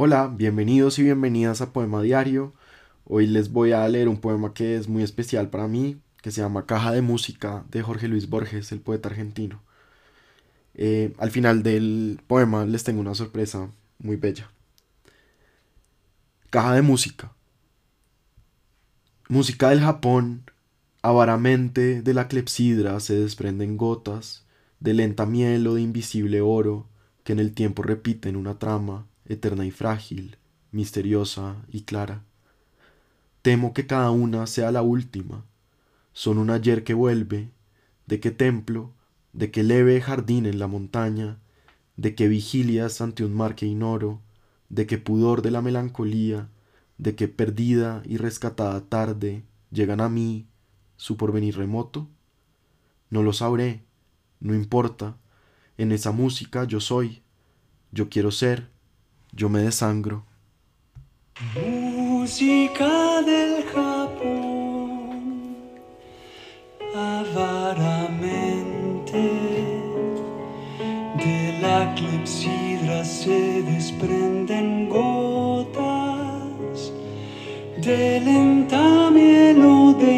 Hola, bienvenidos y bienvenidas a Poema Diario. Hoy les voy a leer un poema que es muy especial para mí, que se llama Caja de Música de Jorge Luis Borges, el poeta argentino. Eh, al final del poema les tengo una sorpresa muy bella. Caja de Música. Música del Japón, avaramente de la clepsidra se desprenden gotas de lenta miel o de invisible oro que en el tiempo repiten una trama eterna y frágil, misteriosa y clara. Temo que cada una sea la última. Son un ayer que vuelve, de qué templo, de qué leve jardín en la montaña, de qué vigilias ante un mar que ignoro, de qué pudor de la melancolía, de qué perdida y rescatada tarde llegan a mí su porvenir remoto? No lo sabré, no importa, en esa música yo soy, yo quiero ser, yo me desangro. Música del Japón, avaramente de la clepsidra se desprenden gotas de lenta miel o de